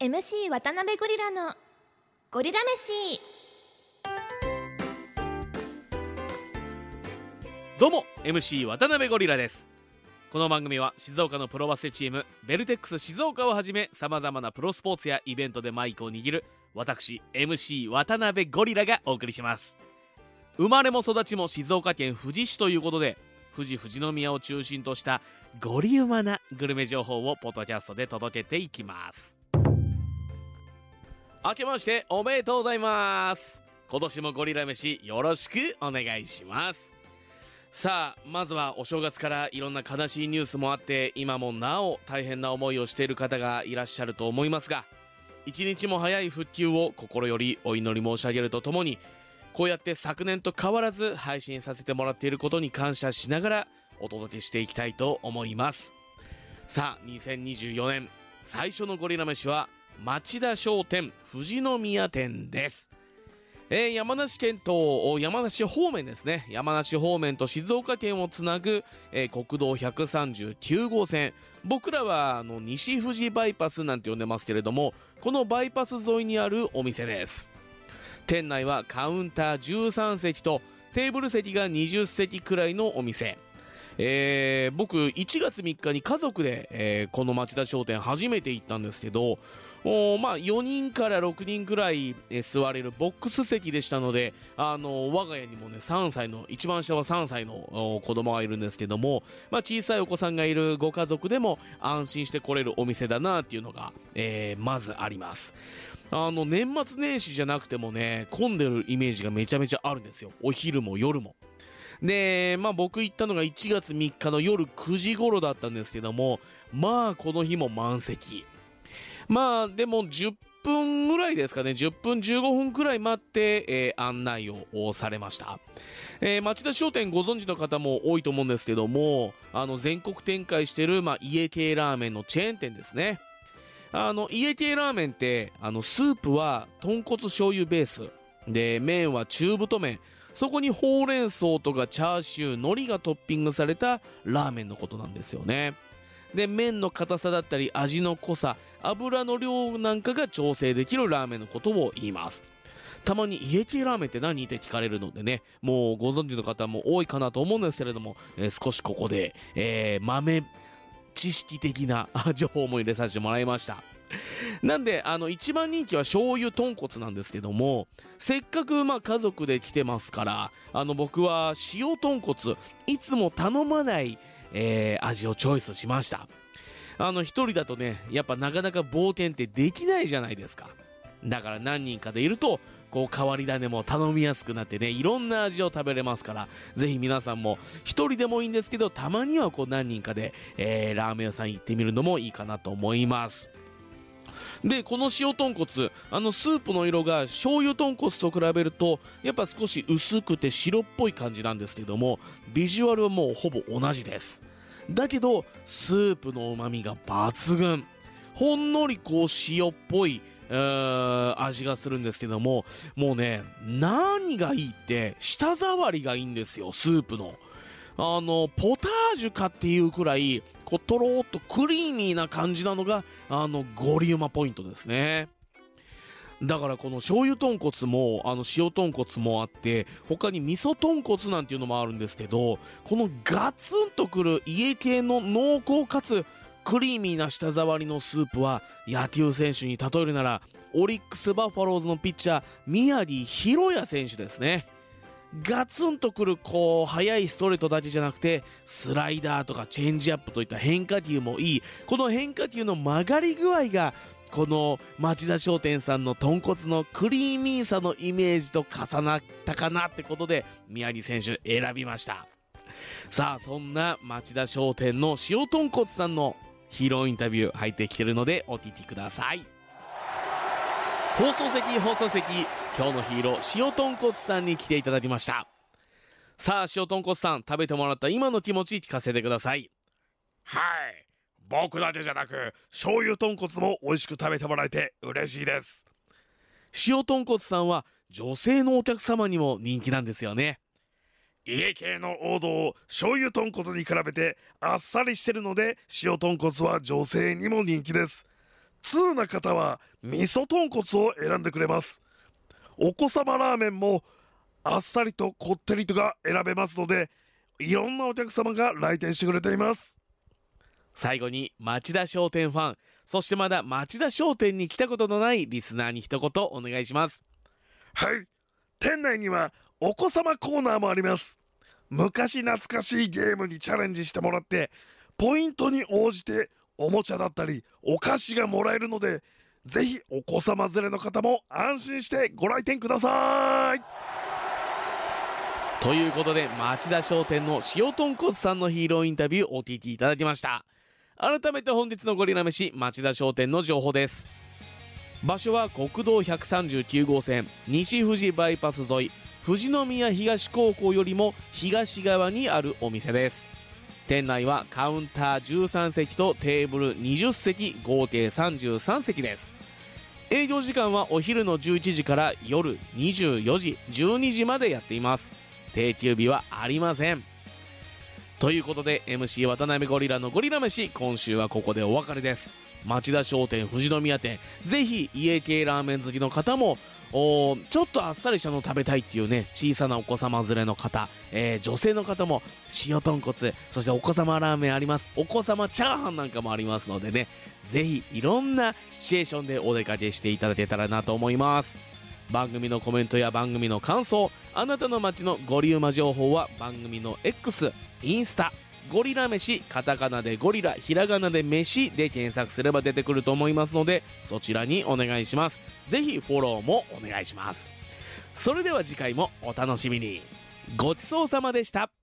MC 渡辺ゴリラのゴリラ飯。どうも MC 渡辺ゴリラです。この番組は静岡のプロバスケチームベルテックス静岡をはじめさまざまなプロスポーツやイベントでマイクを握る私 MC 渡辺ゴリラがお送りします生まれも育ちも静岡県富士市ということで富士富士宮を中心としたゴリウマなグルメ情報をポッドキャストで届けていきます。明けましておめでとうございます。今年もゴリラ飯よろしくお願いします。さあまずはお正月からいろんな悲しいニュースもあって今もなお大変な思いをしている方がいらっしゃると思いますが一日も早い復旧を心よりお祈り申し上げるとともにこうやって昨年と変わらず配信させてもらっていることに感謝しながらお届けしていきたいと思います。さあ2024年最初のゴリラ飯は町田商店富士宮店です。えー山梨県と山梨方面ですね。山梨方面と静岡県をつなぐ、えー国道139号線。僕らはあの西富士バイパスなんて呼んでますけれどもこのバイパス沿いにあるお店です。店内はカウンター13席とテーブル席が20席くらいのお店。えー僕1月3日に家族で、えーこの町田商店初めて行ったんですけどおまあ4人から6人くらい、えー座れるボックス席でしたので、あの我が家にもね3歳の一番下は3歳の子供がいるんですけども、まあ、小さいお子さんがいるご家族でも安心して来れるお店だなっていうのが、えーまずあります。あの年末年始じゃなくてもね混んでるイメージがめちゃめちゃあるんですよ。お昼も夜も。で、まあ僕行ったのが1月3日の夜9時頃だったんですけども、まあこの日も満席。まあでも10分ぐらいですかね、10分15分くらい待って、えー案内をされました。えー町田商店ご存知の方も多いと思うんですけども、あの全国展開してる、まあ、家系ラーメンのチェーン店ですね。あの家系ラーメンってあのスープは豚骨醤油ベースで麺は中太麺そこにほうれん草とかチャーシュー海苔がトッピングされたラーメンのことなんですよね。で麺の硬さだったり味の濃さ油の量なんかが調整できるラーメンのことを言います。たまに家系ラーメンって何って聞かれるのでねもうご存知の方も多いかなと思うんですけれども、えー少しここで、えー豆知識的な 情報も入れさせてもらいました。なんであの一番人気は醤油豚骨なんですけどもせっかくまあ家族で来てますからあの僕は塩豚骨いつも頼まない、えー味をチョイスしました。あの一人だとねやっぱなかなか冒険ってできないじゃないですか。だから何人かでいるとこう変わり種も頼みやすくなってねいろんな味を食べれますからぜひ皆さんも一人でもいいんですけどたまにはこう何人かで、えーラーメン屋さん行ってみるのもいいかなと思います。でこの塩豚骨あのスープの色が醤油豚骨と比べるとやっぱ少し薄くて白っぽい感じなんですけどもビジュアルはもうほぼ同じです。だけどスープの旨味が抜群。ほんのりこう塩っぽい味がするんですけどももうね何がいいって舌触りがいいんですよスープの。あのポタージュかっていうくらいこうとろーっとクリーミーな感じなのがあのゴリウマポイントですね。だからこの醤油豚骨もあの塩豚骨もあって他に味噌豚骨なんていうのもあるんですけどこのガツンとくる家系の濃厚かつクリーミーな舌触りのスープは野球選手に例えるならオリックス・バファローズのピッチャー宮城大弥選手ですね。ガツンとくるこう速いストレートだけじゃなくてスライダーとかチェンジアップといった変化球もいい。この変化球の曲がり具合がこの町田商店さんの豚骨のクリーミーさのイメージと重なったかなってことで宮城選手選びました。さあそんな町田商店の塩豚骨さんのヒーローインタビュー入ってきてるのでお聞きください。放送席放送席。今日のヒーロー塩豚骨さんに来ていただきました。さあ塩豚骨さん食べてもらった今の気持ち聞かせてください。はい。僕だけじゃなく醤油豚骨も美味しく食べてもらえて嬉しいです。塩豚骨さんは女性のお客様にも人気なんですよね。家系の王道醤油豚骨に比べてあっさりしてるので塩豚骨は女性にも人気です通な方は味噌豚骨を選んでくれます。お子様ラーメンもあっさりとこってりとが選べますのでいろんなお客様が来店してくれています。最後に町田商店ファンそしてまだ町田商店に来たことのないリスナーに一言お願いします。はい。店内にはお子様コーナーもあります。昔懐かしいゲームにチャレンジしてもらってポイントに応じておもちゃだったりお菓子がもらえるのでぜひお子様連れの方も安心してご来店ください。ということで町田商店の塩豚骨さんのヒーローインタビューお聞きいただきました。改めて本日のゴリラ飯町田商店の情報です。場所は国道139号線西富士バイパス沿い富士宮東高校よりも東側にあるお店です。店内はカウンター13席とテーブル20席合計33席です。営業時間はお昼の11時から夜24時12時までやっています。定休日はありません。ということで MC 渡辺ゴリラのゴリラ飯今週はここでお別れです。町田商店富士宮店ぜひ家系ラーメン好きの方もおちょっとあっさりしたの食べたいっていうね小さなお子様連れの方、えー女性の方も塩豚骨そしてお子様ラーメンあります。お子様チャーハンなんかもありますのでねぜひいろんなシチュエーションでお出かけしていただけたらなと思います。番組のコメントや番組の感想あなたの街のゴリウマ情報は番組の X インスタゴリラ飯カタカナでゴリラひらがなで飯で検索すれば出てくると思いますのでそちらにお願いします。ぜひフォローもお願いします。それでは次回もお楽しみに。ごちそうさまでした。